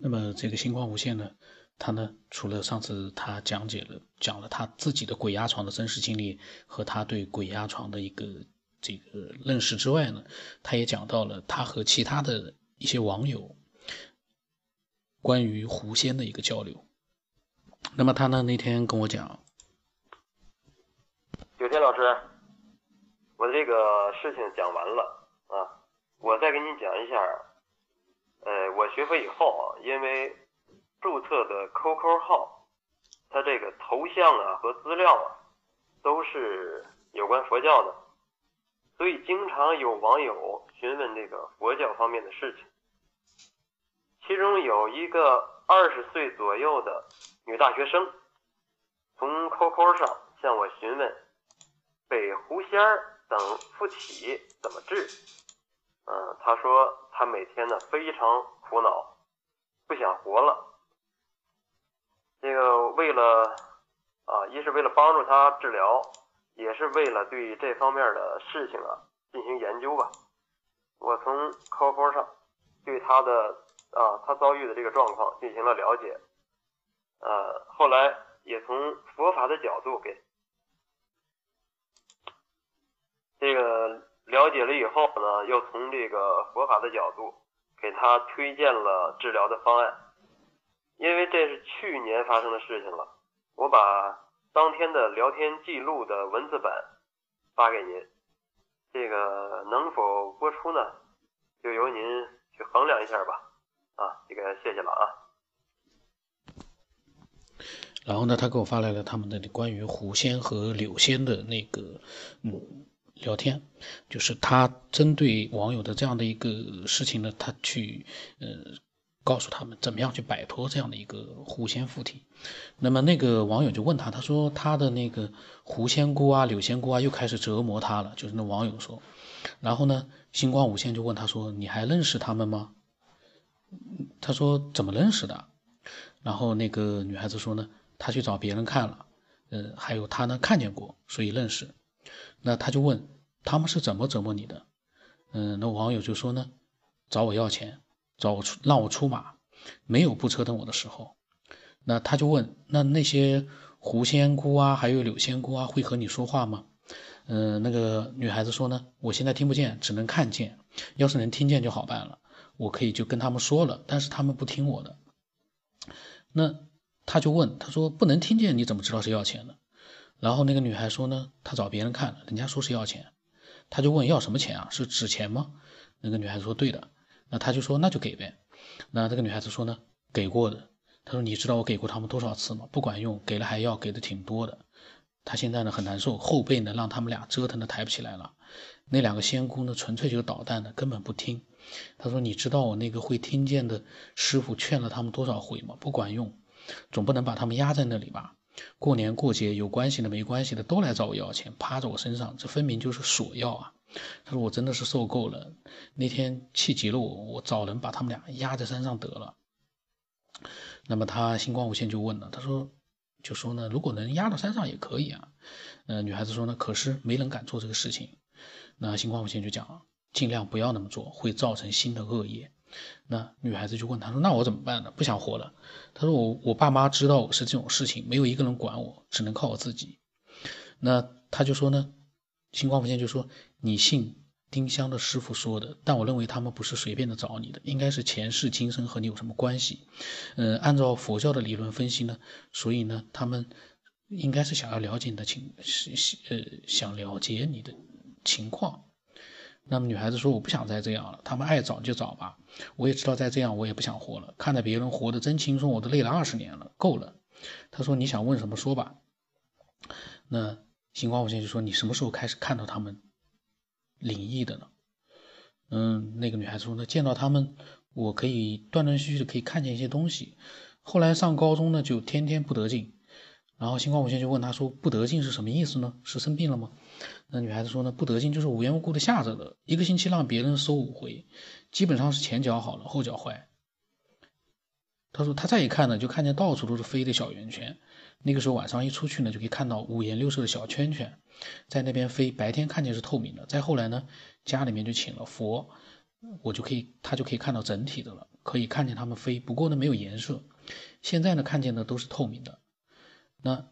那么这个星光无限呢，他呢除了上次他讲解了讲了他自己的鬼压床的真实经历和他对鬼压床的一个这个认识之外呢，他也讲到了他和其他的一些网友关于狐仙的一个交流。那么他呢那天跟我讲，九天老师，我这个事情讲完了啊，我再给你讲一下。呃，我学会以后啊，因为注册的 QQ 号，它这个头像啊和资料啊都是有关佛教的，所以经常有网友询问这个佛教方面的事情。其中有一个二十岁左右的女大学生，从 QQ 上向我询问被狐仙儿等附体怎么治。嗯，他说。他每天呢非常苦恼，不想活了。这个为了啊，一是为了帮助他治疗，也是为了对这方面的事情啊进行研究吧。我从 QQ 上对他的啊他遭遇的这个状况进行了了解，呃，后来也从佛法的角度给这个。了解了以后呢，又从这个佛法的角度给他推荐了治疗的方案。因为这是去年发生的事情了，我把当天的聊天记录的文字版发给您，这个能否播出呢？就由您去衡量一下吧。啊，这个谢谢了啊。然后呢，他给我发来了他们的关于狐仙和柳仙的那个，嗯。聊天，就是他针对网友的这样的一个事情呢，他去呃告诉他们怎么样去摆脱这样的一个狐仙附体。那么那个网友就问他，他说他的那个狐仙姑啊、柳仙姑啊又开始折磨他了。就是那网友说，然后呢，星光无限就问他说，你还认识他们吗？他说怎么认识的？然后那个女孩子说呢，她去找别人看了，呃，还有他呢看见过，所以认识。那他就问他们是怎么折磨你的？嗯，那网友就说呢，找我要钱，找我出让我出马，没有不折腾我的时候。那他就问，那那些狐仙姑啊，还有柳仙姑啊，会和你说话吗？嗯，那个女孩子说呢，我现在听不见，只能看见。要是能听见就好办了，我可以就跟他们说了，但是他们不听我的。那他就问，他说不能听见，你怎么知道是要钱的？然后那个女孩说呢，她找别人看，人家说是要钱，她就问要什么钱啊？是纸钱吗？那个女孩子说对的，那他就说那就给呗。那这个女孩子说呢，给过的。她说你知道我给过他们多少次吗？不管用，给了还要，给的挺多的。她现在呢很难受，后背呢让他们俩折腾的抬不起来了。那两个仙姑呢纯粹就是捣蛋的，根本不听。她说你知道我那个会听见的师傅劝了他们多少回吗？不管用，总不能把他们压在那里吧？过年过节有关系的没关系的都来找我要钱，趴在我身上，这分明就是索要啊！他说我真的是受够了，那天气急了我，我找人把他们俩压在山上得了。那么他星光无限就问了，他说就说呢，如果能压到山上也可以啊。呃，女孩子说呢，可是没人敢做这个事情。那星光无限就讲，尽量不要那么做，会造成新的恶业。那女孩子就问他说：“那我怎么办呢？不想活了。”他说：“我我爸妈知道我是这种事情，没有一个人管我，只能靠我自己。”那他就说呢，星光无限就说：“你信丁香的师傅说的，但我认为他们不是随便的找你的，应该是前世今生和你有什么关系。嗯，按照佛教的理论分析呢，所以呢，他们应该是想要了解你的情，是呃想了解你的情况。”那么女孩子说：“我不想再这样了，他们爱找就找吧。我也知道再这样我也不想活了。看着别人活得真轻松，我都累了二十年了，够了。”他说：“你想问什么说吧。”那星光无限就说：“你什么时候开始看到他们灵异的呢？”嗯，那个女孩子说：“呢，见到他们，我可以断断续续的可以看见一些东西。后来上高中呢，就天天不得劲。”然后星光无限就问他说：“不得劲是什么意思呢？是生病了吗？”那女孩子说呢：“不得劲就是无缘无故的吓着的，一个星期让别人收五回，基本上是前脚好了，后脚坏。”他说他再一看呢，就看见到处都是飞的小圆圈。那个时候晚上一出去呢，就可以看到五颜六色的小圈圈在那边飞。白天看见是透明的。再后来呢，家里面就请了佛，我就可以，他就可以看到整体的了，可以看见它们飞。不过呢，没有颜色。现在呢，看见的都是透明的。那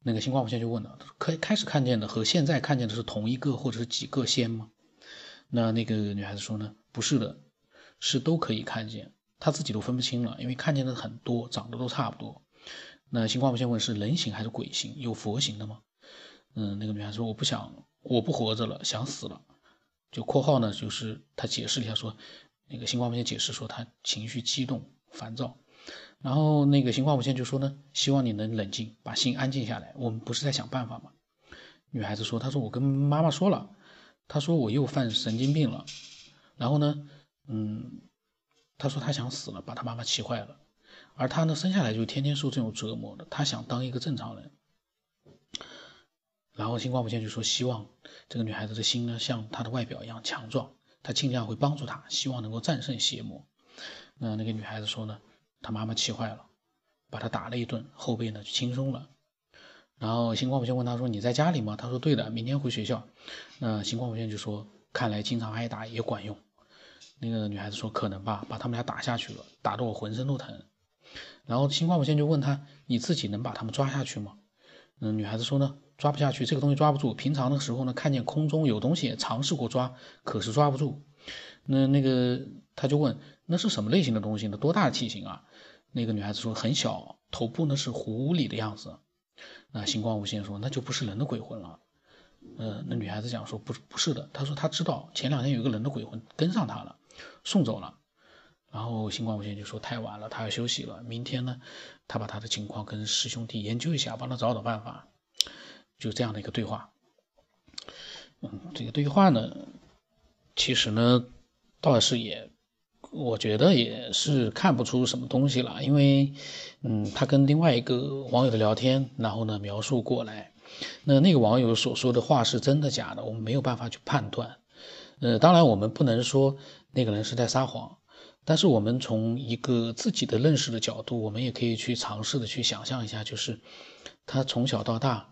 那个星光无线就问了：，可以开始看见的和现在看见的是同一个或者是几个仙吗？那那个女孩子说呢，不是的，是都可以看见，她自己都分不清了，因为看见的很多，长得都差不多。那星光无线问是人形还是鬼形？有佛形的吗？嗯，那个女孩说：“我不想，我不活着了，想死了。”就括号呢，就是他解释一下，说那个星光无线解释说他情绪激动、烦躁。然后那个星光无线就说呢，希望你能冷静，把心安静下来。我们不是在想办法吗？女孩子说：“她说我跟妈妈说了，她说我又犯神经病了。然后呢，嗯，她说她想死了，把她妈妈气坏了。而她呢，生下来就天天受这种折磨的，她想当一个正常人。”然后星光无限就说：“希望这个女孩子的心呢，像她的外表一样强壮。她尽量会帮助她，希望能够战胜邪魔。”那那个女孩子说呢：“他妈妈气坏了，把他打了一顿，后背呢就轻松了。”然后星光无限问他说：“你在家里吗？”他说：“对的，明天回学校。”那星光无限就说：“看来经常挨打也管用。”那个女孩子说：“可能吧，把他们俩打下去了，打得我浑身都疼。”然后星光无限就问他：“你自己能把他们抓下去吗？”嗯，女孩子说呢。抓不下去，这个东西抓不住。平常的时候呢，看见空中有东西，尝试过抓，可是抓不住。那那个他就问，那是什么类型的东西呢？多大的体型啊？那个女孩子说很小，头部呢是狐狸的样子。那星光无限说，那就不是人的鬼魂了。呃，那女孩子讲说不不是的，她说她知道前两天有个人的鬼魂跟上她了，送走了。然后星光无限就说太晚了，他要休息了。明天呢，他把他的情况跟师兄弟研究一下，帮他找找办法。就这样的一个对话，嗯，这个对话呢，其实呢，倒是也，我觉得也是看不出什么东西了，因为，嗯，他跟另外一个网友的聊天，然后呢描述过来，那那个网友所说的话是真的假的，我们没有办法去判断，呃，当然我们不能说那个人是在撒谎，但是我们从一个自己的认识的角度，我们也可以去尝试的去想象一下，就是他从小到大。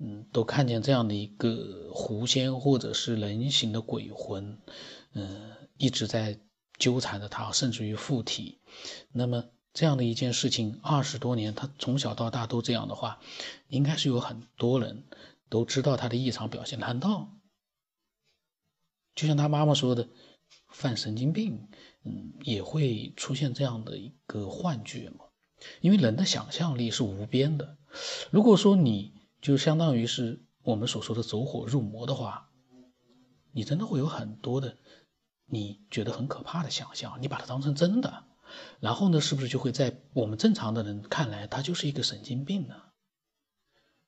嗯，都看见这样的一个狐仙或者是人形的鬼魂，嗯，一直在纠缠着他，甚至于附体。那么这样的一件事情，二十多年，他从小到大都这样的话，应该是有很多人都知道他的异常表现。难道就像他妈妈说的，犯神经病，嗯，也会出现这样的一个幻觉吗？因为人的想象力是无边的。如果说你。就相当于是我们所说的走火入魔的话，你真的会有很多的你觉得很可怕的想象，你把它当成真的，然后呢，是不是就会在我们正常的人看来，他就是一个神经病呢？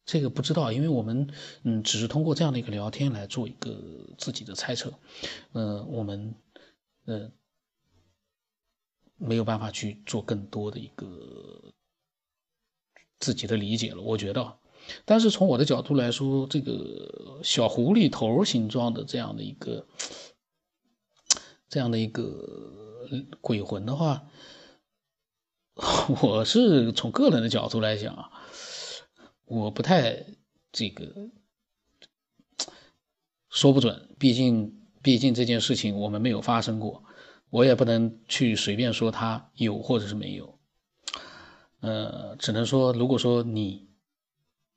这个不知道，因为我们嗯，只是通过这样的一个聊天来做一个自己的猜测，呃，我们呃没有办法去做更多的一个自己的理解了，我觉得。但是从我的角度来说，这个小狐狸头形状的这样的一个这样的一个鬼魂的话，我是从个人的角度来讲啊，我不太这个说不准，毕竟毕竟这件事情我们没有发生过，我也不能去随便说它有或者是没有，呃，只能说如果说你。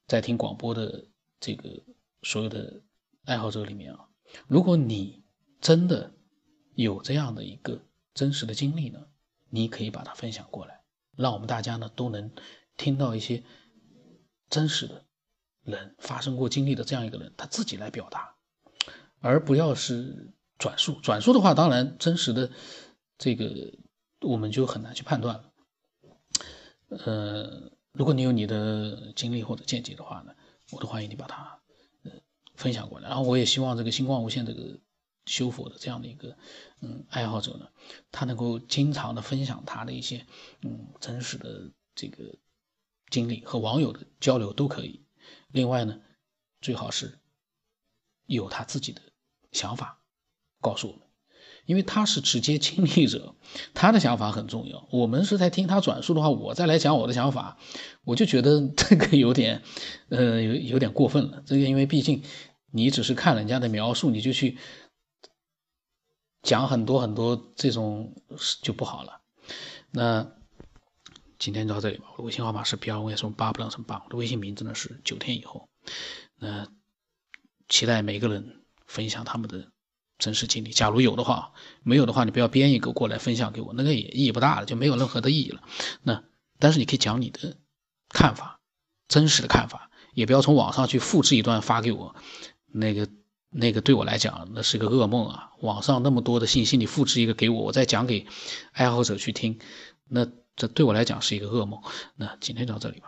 在听广播的这个所有的爱好者里面啊，如果你真的有这样的一个真实的经历呢，你可以把它分享过来，让我们大家呢都能听到一些真实的人发生过经历的这样一个人他自己来表达，而不要是转述。转述的话，当然真实的这个我们就很难去判断了。呃。如果你有你的经历或者见解的话呢，我都欢迎你把它呃分享过来。然后我也希望这个星光无限这个修佛的这样的一个嗯爱好者呢，他能够经常的分享他的一些嗯真实的这个经历和网友的交流都可以。另外呢，最好是有他自己的想法告诉我们。因为他是直接经历者，他的想法很重要。我们是在听他转述的话，我再来讲我的想法，我就觉得这个有点，呃，有有点过分了。这个因为毕竟你只是看人家的描述，你就去讲很多很多这种就不好了。那今天就到这里吧。我的微信号码是 B 二五什么八不让什么八，我的微信名字呢是九天以后。那期待每个人分享他们的真实经历，假如有的话，没有的话你不要编一个过来分享给我，那个也意义不大了，就没有任何的意义了。那但是你可以讲你的看法，真实的看法，也不要从网上去复制一段发给我，那个。那个对我来讲，那是个噩梦啊！网上那么多的信息，你复制一个给我，我再讲给爱好者去听，那这对我来讲是一个噩梦。那今天就到这里吧。